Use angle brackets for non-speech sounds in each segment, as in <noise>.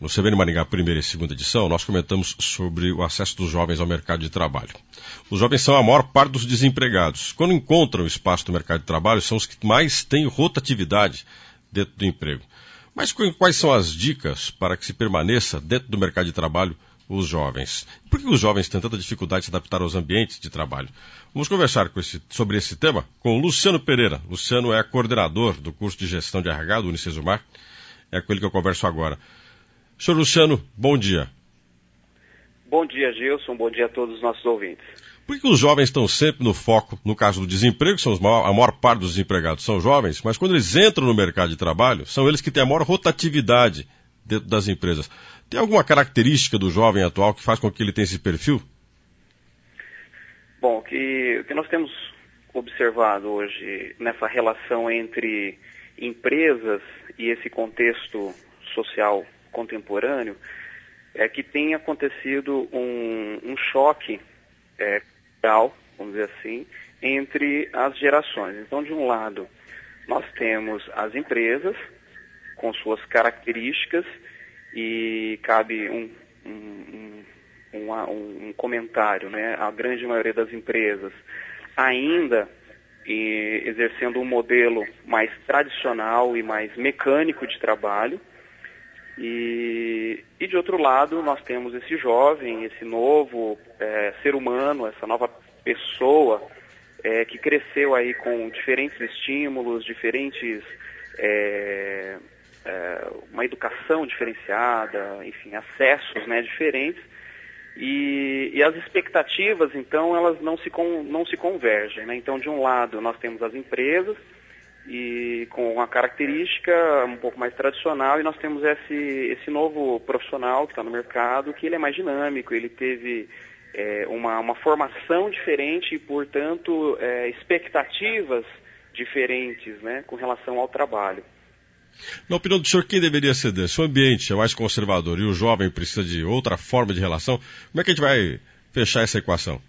no CBN Maringá, primeira e segunda edição, nós comentamos sobre o acesso dos jovens ao mercado de trabalho. Os jovens são a maior parte dos desempregados. Quando encontram espaço no mercado de trabalho, são os que mais têm rotatividade dentro do emprego. Mas quais são as dicas para que se permaneça dentro do mercado de trabalho os jovens? Por que os jovens têm tanta dificuldade de se adaptar aos ambientes de trabalho? Vamos conversar esse, sobre esse tema com Luciano Pereira. Luciano é coordenador do curso de gestão de RH do Unicesumar. É com ele que eu converso agora. Senhor Luciano, bom dia. Bom dia, Gilson. Bom dia a todos os nossos ouvintes. Por que os jovens estão sempre no foco, no caso do desemprego, são maior, a maior parte dos desempregados são jovens, mas quando eles entram no mercado de trabalho, são eles que têm a maior rotatividade dentro das empresas. Tem alguma característica do jovem atual que faz com que ele tenha esse perfil? Bom, o que, o que nós temos observado hoje nessa relação entre empresas e esse contexto social contemporâneo é que tem acontecido um, um choque é, vamos dizer assim, entre as gerações. Então, de um lado, nós temos as empresas com suas características e cabe um, um, um, um comentário, né? A grande maioria das empresas ainda exercendo um modelo mais tradicional e mais mecânico de trabalho. E, e de outro lado, nós temos esse jovem, esse novo é, ser humano, essa nova pessoa é, que cresceu aí com diferentes estímulos, diferentes. É, é, uma educação diferenciada, enfim, acessos né, diferentes. E, e, as expectativas, então, elas não se, não se convergem. Né? Então, de um lado, nós temos as empresas, e com uma característica um pouco mais tradicional, e nós temos esse, esse novo profissional que está no mercado, que ele é mais dinâmico, ele teve é, uma, uma formação diferente e, portanto, é, expectativas diferentes né, com relação ao trabalho. Na opinião do senhor, quem deveria ceder? Se o ambiente é mais conservador e o jovem precisa de outra forma de relação, como é que a gente vai fechar essa equação?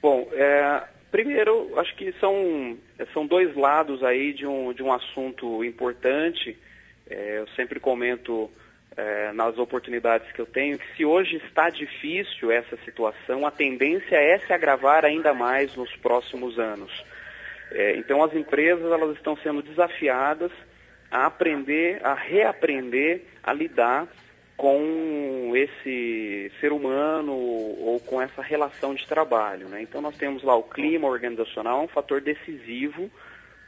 Bom, é, primeiro, acho que são, são dois lados aí de um, de um assunto importante. É, eu sempre comento é, nas oportunidades que eu tenho, que se hoje está difícil essa situação, a tendência é se agravar ainda mais nos próximos anos. É, então as empresas elas estão sendo desafiadas a aprender, a reaprender a lidar com esse ser humano ou com essa relação de trabalho. Né? Então nós temos lá o clima organizacional, um fator decisivo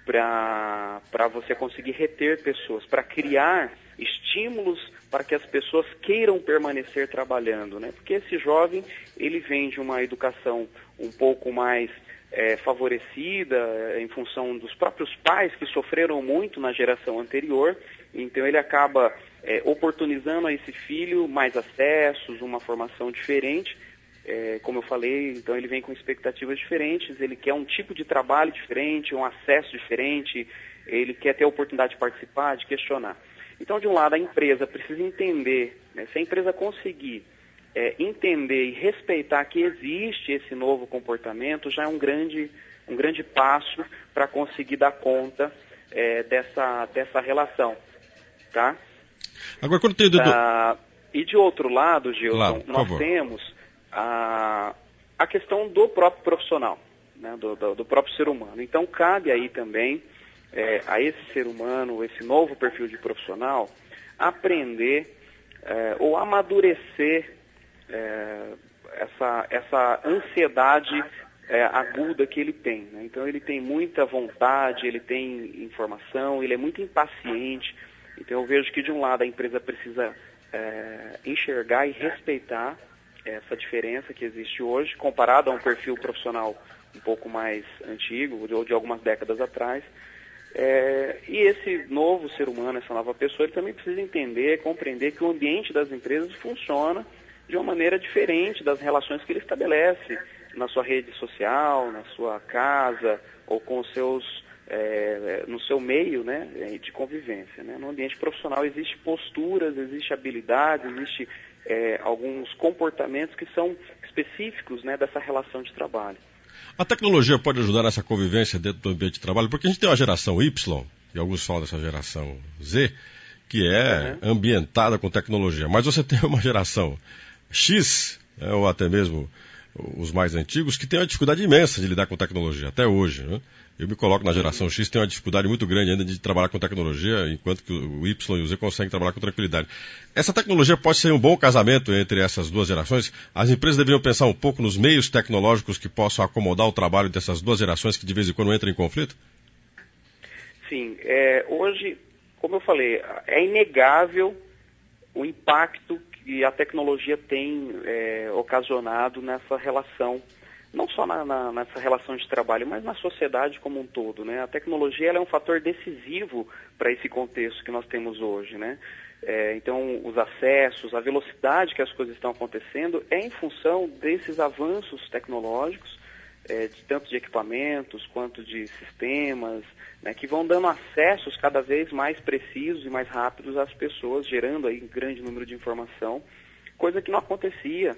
para você conseguir reter pessoas, para criar estímulos para que as pessoas queiram permanecer trabalhando, né? Porque esse jovem ele vem de uma educação um pouco mais é, favorecida é, em função dos próprios pais que sofreram muito na geração anterior, então ele acaba é, oportunizando a esse filho mais acessos, uma formação diferente. É, como eu falei, então ele vem com expectativas diferentes, ele quer um tipo de trabalho diferente, um acesso diferente, ele quer ter a oportunidade de participar, de questionar. Então, de um lado, a empresa precisa entender, né, se a empresa conseguir é, entender e respeitar que existe esse novo comportamento, já é um grande, um grande passo para conseguir dar conta é, dessa, dessa relação. Tá? Agora, quando tem... Ah, e de outro lado, Gilson, claro, nós favor. temos a, a questão do próprio profissional, né, do, do, do próprio ser humano. Então, cabe aí também é, a esse ser humano, esse novo perfil de profissional, aprender é, ou amadurecer é, essa, essa ansiedade é, aguda que ele tem. Né? Então ele tem muita vontade, ele tem informação, ele é muito impaciente. Então eu vejo que de um lado a empresa precisa é, enxergar e respeitar essa diferença que existe hoje, comparado a um perfil profissional um pouco mais antigo, ou de algumas décadas atrás, é, e esse novo ser humano, essa nova pessoa, ele também precisa entender, compreender que o ambiente das empresas funciona de uma maneira diferente das relações que ele estabelece na sua rede social, na sua casa ou com os seus é, no seu meio né, de convivência. Né? No ambiente profissional existe posturas, existe habilidades, existe é, alguns comportamentos que são específicos né, dessa relação de trabalho. A tecnologia pode ajudar nessa convivência dentro do ambiente de trabalho, porque a gente tem uma geração Y, e alguns falam dessa geração Z, que é uhum. ambientada com tecnologia. Mas você <laughs> tem uma geração X, né, ou até mesmo os mais antigos, que tem uma dificuldade imensa de lidar com tecnologia, até hoje. Né? Eu me coloco na geração X, tem uma dificuldade muito grande ainda de trabalhar com tecnologia, enquanto que o Y e o Z conseguem trabalhar com tranquilidade. Essa tecnologia pode ser um bom casamento entre essas duas gerações? As empresas deveriam pensar um pouco nos meios tecnológicos que possam acomodar o trabalho dessas duas gerações que de vez em quando entram em conflito? Sim. É, hoje, como eu falei, é inegável o impacto que a tecnologia tem é, ocasionado nessa relação não só na, na, nessa relação de trabalho, mas na sociedade como um todo. Né? A tecnologia é um fator decisivo para esse contexto que nós temos hoje. Né? É, então, os acessos, a velocidade que as coisas estão acontecendo é em função desses avanços tecnológicos, é, de, tanto de equipamentos quanto de sistemas, né, que vão dando acessos cada vez mais precisos e mais rápidos às pessoas, gerando aí um grande número de informação, coisa que não acontecia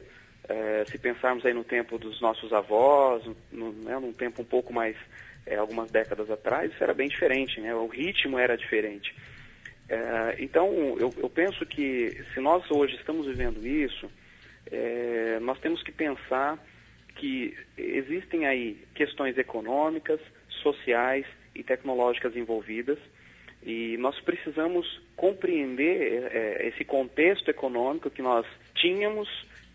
é, se pensarmos aí no tempo dos nossos avós, no, né, num tempo um pouco mais, é, algumas décadas atrás, isso era bem diferente, né? o ritmo era diferente. É, então, eu, eu, penso que se nós hoje estamos vivendo isso, é, nós temos que pensar que existem aí questões econômicas, sociais e tecnológicas envolvidas, e nós precisamos compreender é, esse contexto econômico que nós tínhamos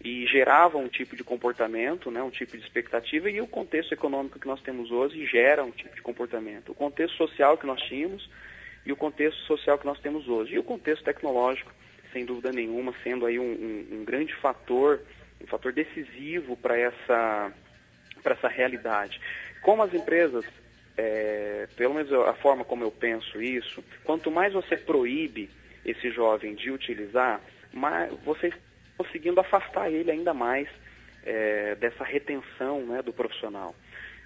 e gerava um tipo de comportamento, né, um tipo de expectativa, e o contexto econômico que nós temos hoje gera um tipo de comportamento. O contexto social que nós tínhamos e o contexto social que nós temos hoje. E o contexto tecnológico, sem dúvida nenhuma, sendo aí um, um, um grande fator, um fator decisivo para essa, essa realidade. Como as empresas, é, pelo menos a forma como eu penso isso, quanto mais você proíbe esse jovem de utilizar, mais você conseguindo afastar ele ainda mais é, dessa retenção né, do profissional.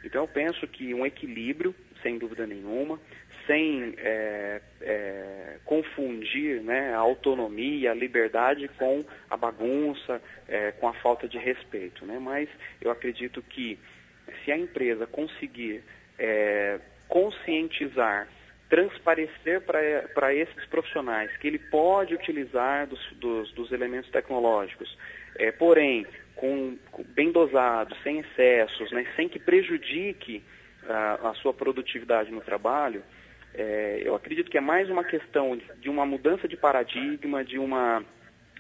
Então eu penso que um equilíbrio, sem dúvida nenhuma, sem é, é, confundir né, a autonomia, a liberdade com a bagunça, é, com a falta de respeito. Né? Mas eu acredito que se a empresa conseguir é, conscientizar transparecer para esses profissionais que ele pode utilizar dos, dos, dos elementos tecnológicos, é, porém, com, com, bem dosado, sem excessos, né, sem que prejudique a, a sua produtividade no trabalho, é, eu acredito que é mais uma questão de uma mudança de paradigma, de uma,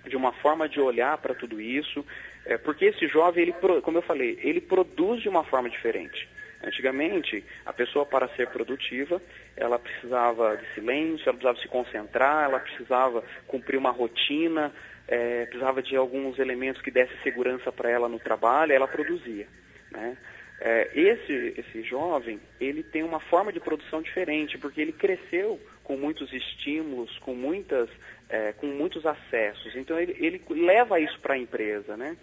de uma forma de olhar para tudo isso, é, porque esse jovem, ele, como eu falei, ele produz de uma forma diferente. Antigamente, a pessoa para ser produtiva, ela precisava de silêncio, ela precisava se concentrar, ela precisava cumprir uma rotina, é, precisava de alguns elementos que dessem segurança para ela no trabalho, ela produzia. Né? É, esse, esse jovem, ele tem uma forma de produção diferente, porque ele cresceu com muitos estímulos, com, muitas, é, com muitos acessos. Então, ele, ele leva isso para a empresa, né?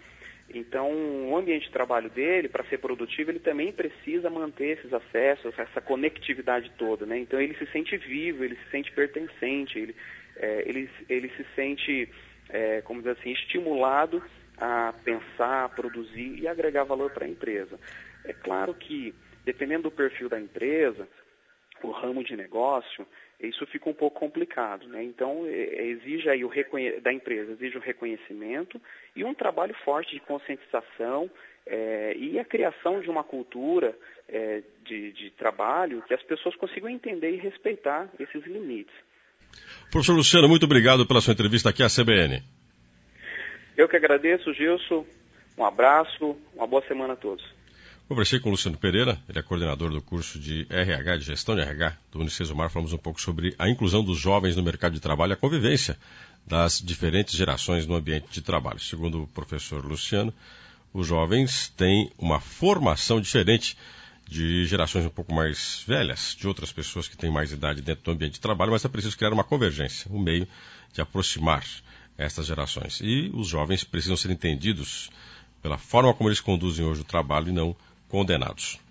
Então, o ambiente de trabalho dele, para ser produtivo, ele também precisa manter esses acessos, essa conectividade toda, né? Então, ele se sente vivo, ele se sente pertencente, ele, é, ele, ele se sente, é, como dizer assim, estimulado a pensar, a produzir e agregar valor para a empresa. É claro que, dependendo do perfil da empresa, o ramo de negócio, isso fica um pouco complicado. Né? Então, é, exige aí o da empresa, exige o reconhecimento e um trabalho forte de conscientização é, e a criação de uma cultura é, de, de trabalho que as pessoas consigam entender e respeitar esses limites. Professor Luciano, muito obrigado pela sua entrevista aqui à CBN. Eu que agradeço, Gilson. Um abraço, uma boa semana a todos. Conversei com o Luciano Pereira, ele é coordenador do curso de RH, de gestão de RH do Unicesumar. Mar. Falamos um pouco sobre a inclusão dos jovens no mercado de trabalho e a convivência das diferentes gerações no ambiente de trabalho. Segundo o professor Luciano, os jovens têm uma formação diferente de gerações um pouco mais velhas, de outras pessoas que têm mais idade dentro do ambiente de trabalho, mas é preciso criar uma convergência, um meio de aproximar estas gerações. E os jovens precisam ser entendidos pela forma como eles conduzem hoje o trabalho e não condenados.